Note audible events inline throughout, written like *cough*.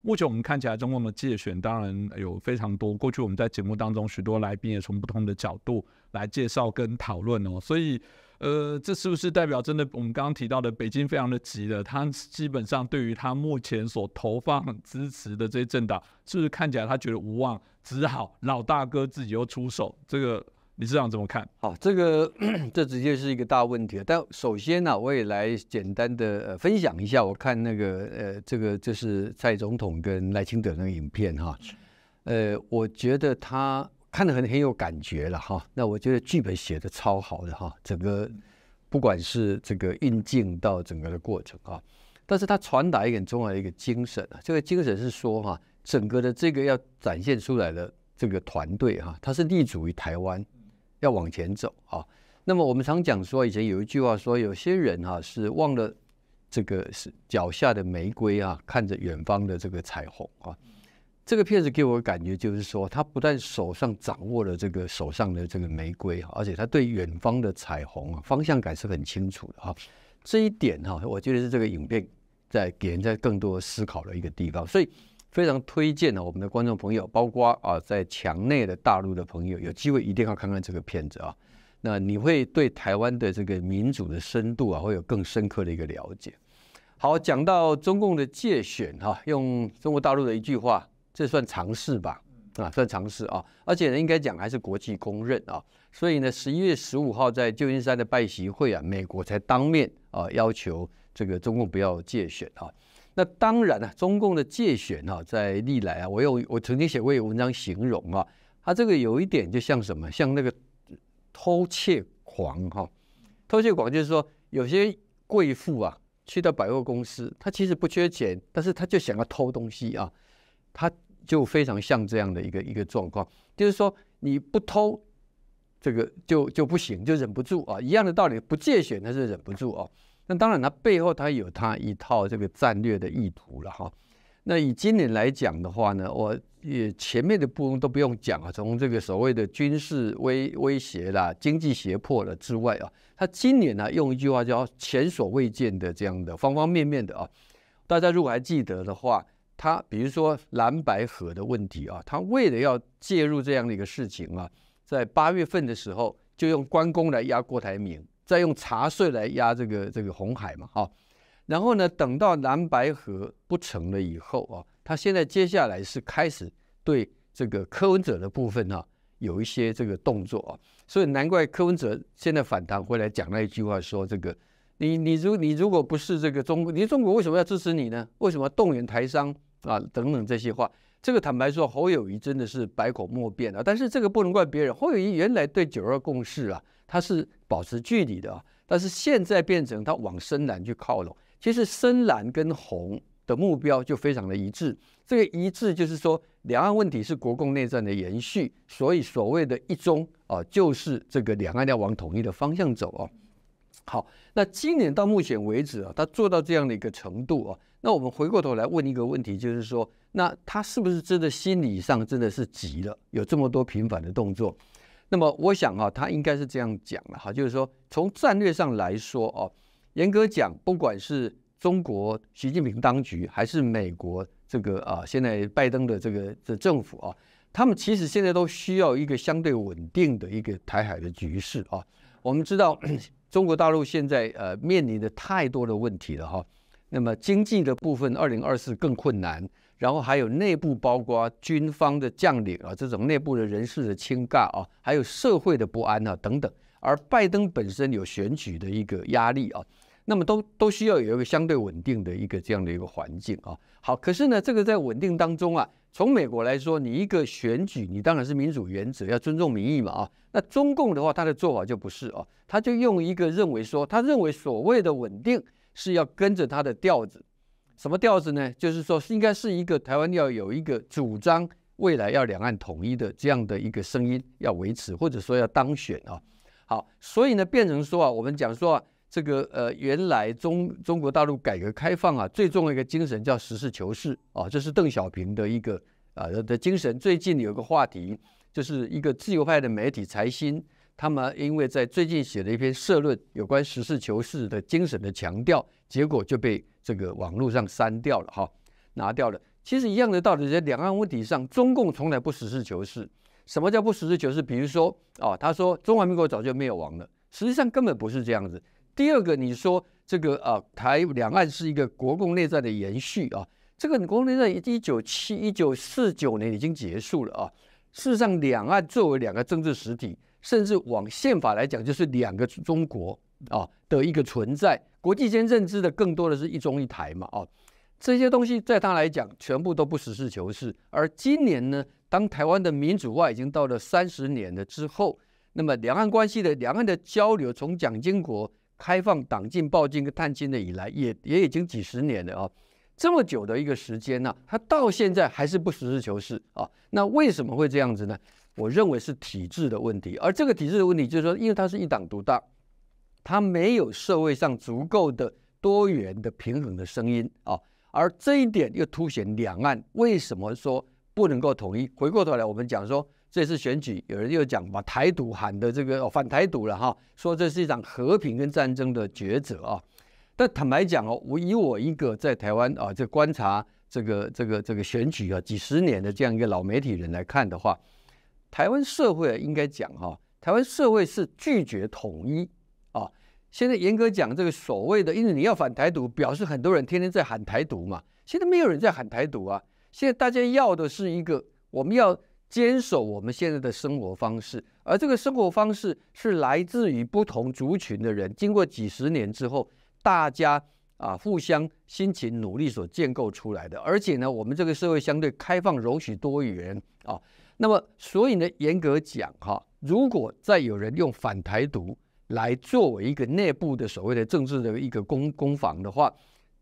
目前我们看起来，中共的界选当然有非常多。过去我们在节目当中，许多来宾也从不同的角度来介绍跟讨论哦。所以，呃，这是不是代表真的我们刚刚提到的北京非常的急了？他基本上对于他目前所投放支持的这些政党，是不是看起来他觉得无望，只好老大哥自己又出手？这个。李市长怎么看？好，这个 *clears throat* 这直接是一个大问题。但首先呢，我也来简单的呃分享一下，我看那个呃，这个就是蔡总统跟赖清德那个影片哈，呃，我觉得他看得很很有感觉了哈。那我觉得剧本写的超好的哈，整个不管是这个运镜到整个的过程啊，但是他传达一个很重要的一个精神啊，这个精神是说哈，整个的这个要展现出来的这个团队哈，它是立足于台湾。要往前走啊！那么我们常讲说，以前有一句话说，有些人哈是忘了这个是脚下的玫瑰啊，看着远方的这个彩虹啊。这个片子给我感觉就是说，他不但手上掌握了这个手上的这个玫瑰而且他对远方的彩虹啊方向感是很清楚的哈。这一点哈，我觉得是这个影片在给人在更多思考的一个地方，所以。非常推荐呢，我们的观众朋友，包括啊，在墙内的大陆的朋友，有机会一定要看看这个片子啊。那你会对台湾的这个民主的深度啊，会有更深刻的一个了解。好，讲到中共的界选哈，用中国大陆的一句话，这算尝试吧？啊，算尝试啊。而且呢，应该讲还是国际公认啊。所以呢，十一月十五号在旧金山的拜习会啊，美国才当面啊要求这个中共不要界选啊。那当然了，中共的界选哈，在历来啊，我有我曾经写过一个文章形容啊，他这个有一点就像什么，像那个偷窃狂哈，偷窃狂就是说有些贵妇啊，去到百货公司，他其实不缺钱，但是他就想要偷东西啊，他就非常像这样的一个一个状况，就是说你不偷这个就就不行，就忍不住啊，一样的道理，不借选他是忍不住啊。那当然，它背后它有它一套这个战略的意图了哈。那以今年来讲的话呢，我也前面的部分都不用讲啊，从这个所谓的军事威威胁啦、经济胁迫了之外啊，它今年呢用一句话叫前所未见的这样的方方面面的啊。大家如果还记得的话，它比如说蓝白河的问题啊，它为了要介入这样的一个事情啊，在八月份的时候就用关公来压郭台铭。再用茶税来压这个这个红海嘛，哈，然后呢，等到蓝白河不成了以后啊，他现在接下来是开始对这个柯文哲的部分哈有一些这个动作啊，所以难怪柯文哲现在反弹回来讲那一句话，说这个你你如你如果不是这个中，你中国为什么要支持你呢？为什么动员台商啊等等这些话？这个坦白说，侯友谊真的是百口莫辩啊。但是这个不能怪别人，侯友谊原来对九二共识啊，它是保持距离的啊。但是现在变成它往深蓝去靠拢，其实深蓝跟红的目标就非常的一致。这个一致就是说，两岸问题是国共内战的延续，所以所谓的一中啊，就是这个两岸要往统一的方向走啊。好，那今年到目前为止啊，他做到这样的一个程度啊，那我们回过头来问一个问题，就是说。那他是不是真的心理上真的是急了？有这么多频繁的动作，那么我想啊，他应该是这样讲了哈，就是说从战略上来说哦，严格讲，不管是中国习近平当局，还是美国这个啊，现在拜登的这个这政府啊，他们其实现在都需要一个相对稳定的一个台海的局势啊。我们知道中国大陆现在呃面临的太多的问题了哈，那么经济的部分，二零二四更困难。然后还有内部包括军方的将领啊，这种内部的人事的倾轧啊，还有社会的不安啊等等。而拜登本身有选举的一个压力啊，那么都都需要有一个相对稳定的一个这样的一个环境啊。好，可是呢，这个在稳定当中啊，从美国来说，你一个选举，你当然是民主原则，要尊重民意嘛啊。那中共的话，他的做法就不是啊，他就用一个认为说，他认为所谓的稳定是要跟着他的调子。什么调子呢？就是说，应该是一个台湾要有一个主张未来要两岸统一的这样的一个声音要维持，或者说要当选啊。好，所以呢，变成说啊，我们讲说啊，这个呃，原来中中国大陆改革开放啊，最重要一个精神叫实事求是啊，这是邓小平的一个啊的精神。最近有个话题，就是一个自由派的媒体财新。他们因为在最近写了一篇社论，有关实事求是的精神的强调，结果就被这个网络上删掉了哈，拿掉了。其实一样的道理，在两岸问题上，中共从来不实事求是。什么叫不实事求是？比如说，哦，他说中华民国早就灭亡了，实际上根本不是这样子。第二个，你说这个啊，台两岸是一个国共内战的延续啊，这个国共内战一九七一九四九年已经结束了啊。事实上，两岸作为两个政治实体，甚至往宪法来讲，就是两个中国啊的一个存在。国际间认知的更多的是一中一台嘛，啊，这些东西在他来讲，全部都不实事求是。而今年呢？当台湾的民主化已经到了三十年了之后，那么两岸关系的两岸的交流，从蒋经国开放党禁、报禁跟探亲的以来，也也已经几十年了啊，这么久的一个时间呢，他到现在还是不实事求是啊。那为什么会这样子呢？我认为是体制的问题，而这个体制的问题就是说，因为它是一党独大，它没有社会上足够的多元的平衡的声音啊，而这一点又凸显两岸为什么说。不能够统一。回过头来，我们讲说这次选举，有人又讲把台独喊的这个哦反台独了哈，说这是一场和平跟战争的抉择啊。但坦白讲哦，我以我一个在台湾啊，这观察这个这个这个选举啊几十年的这样一个老媒体人来看的话，台湾社会应该讲哈，台湾社会是拒绝统一啊。现在严格讲，这个所谓的，因为你要反台独，表示很多人天天在喊台独嘛。现在没有人在喊台独啊。现在大家要的是一个，我们要坚守我们现在的生活方式，而这个生活方式是来自于不同族群的人，经过几十年之后，大家啊互相辛勤努力所建构出来的。而且呢，我们这个社会相对开放、容许多元啊。那么，所以呢，严格讲哈，如果再有人用反台独来作为一个内部的所谓的政治的一个攻攻防的话，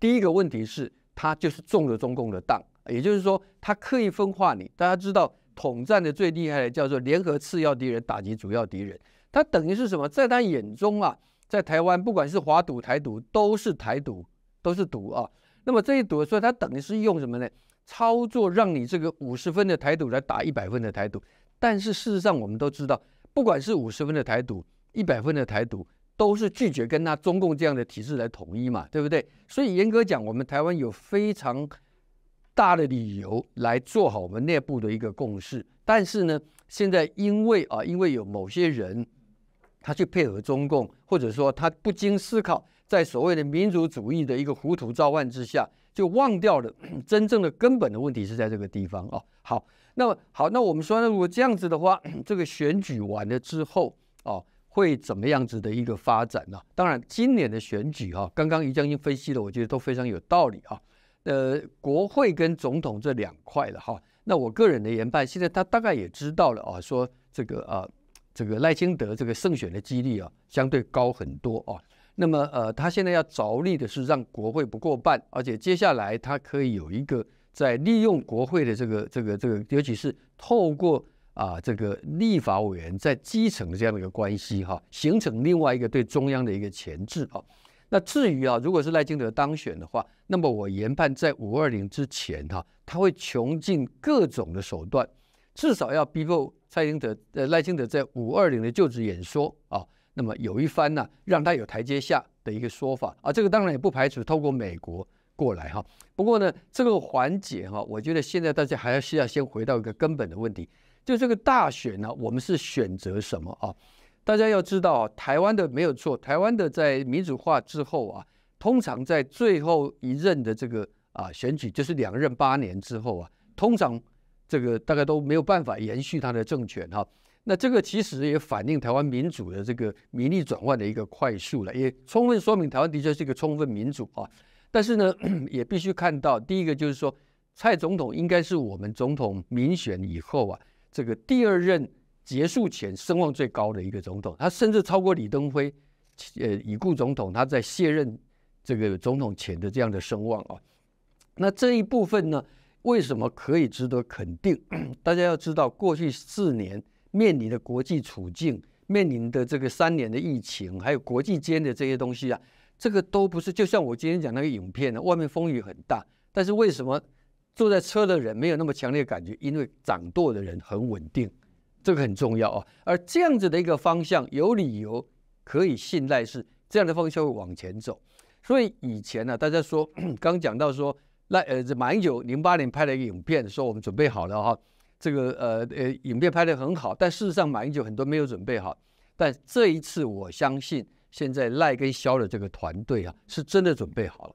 第一个问题是，他就是中了中共的当。也就是说，他刻意分化你。大家知道，统战的最厉害的叫做联合次要敌人，打击主要敌人。他等于是什么？在他眼中啊，在台湾，不管是华赌、台独，都是台独，都是赌啊。那么这一赌，所以他等于是用什么呢？操作让你这个五十分的台独来打一百分的台独。但是事实上，我们都知道，不管是五十分的台独，一百分的台独，都是拒绝跟他中共这样的体制来统一嘛，对不对？所以严格讲，我们台湾有非常。大的理由来做好我们内部的一个共识，但是呢，现在因为啊，因为有某些人他去配合中共，或者说他不经思考，在所谓的民族主义的一个糊涂召唤之下，就忘掉了 *clears throat* 真正的根本的问题是在这个地方哦。好，那么好，那我们说，那如果这样子的话，*clears throat* 这个选举完了之后哦，会怎么样子的一个发展呢？当然，今年的选举哈，刚刚于将军分析的，我觉得都非常有道理啊。呃，国会跟总统这两块了哈。那我个人的研判，现在他大概也知道了啊，说这个啊，这个赖清德这个胜选的几率啊，相对高很多啊。那么呃，他现在要着力的是让国会不过半，而且接下来他可以有一个在利用国会的这个这个这个，尤其是透过啊这个立法委员在基层的这样的一个关系哈，形成另外一个对中央的一个钳制啊。那至于啊，如果是赖清德当选的话，那么我研判在五二零之前哈，他会穷尽各种的手段，至少要逼迫蔡英德呃赖清德在五二零的就职演说啊，那么有一番呢，让他有台阶下的一个说法啊，这个当然也不排除透过美国过来哈。不过呢，这个环节哈，我觉得现在大家还要需要先回到一个根本的问题，就这个大选呢，我们是选择什么啊？大家要知道，台湾的没有错。台湾的在民主化之后啊，通常在最后一任的这个啊选举，就是两任八年之后啊，通常这个大概都没有办法延续他的政权哈。那这个其实也反映台湾民主的这个民意转换的一个快速了，也充分说明台湾的确是一个充分民主啊。但是呢，也必须看到，第一个就是说，蔡总统应该是我们总统民选以后啊，这个第二任。结束前声望最高的一个总统，他甚至超过李登辉，呃，已故总统他在卸任这个总统前的这样的声望啊。那这一部分呢，为什么可以值得肯定？*clears throat* 大家要知道，过去四年面临的国际处境，面临的这个三年的疫情，还有国际间的这些东西啊，这个都不是。就像我今天讲那个影片呢，外面风雨很大，但是为什么坐在车的人没有那么强烈感觉？因为掌舵的人很稳定。这个很重要啊，而这样子的一个方向，有理由可以信赖是这样的方向会往前走。所以以前呢，大家说 *clears throat* 刚讲到说赖呃，这马英九零八年拍了一个影片，说我们准备好了哈，这个呃呃，影片拍得很好，但事实上马英九很多没有准备好。但这一次，我相信现在赖跟肖的这个团队啊，是真的准备好了。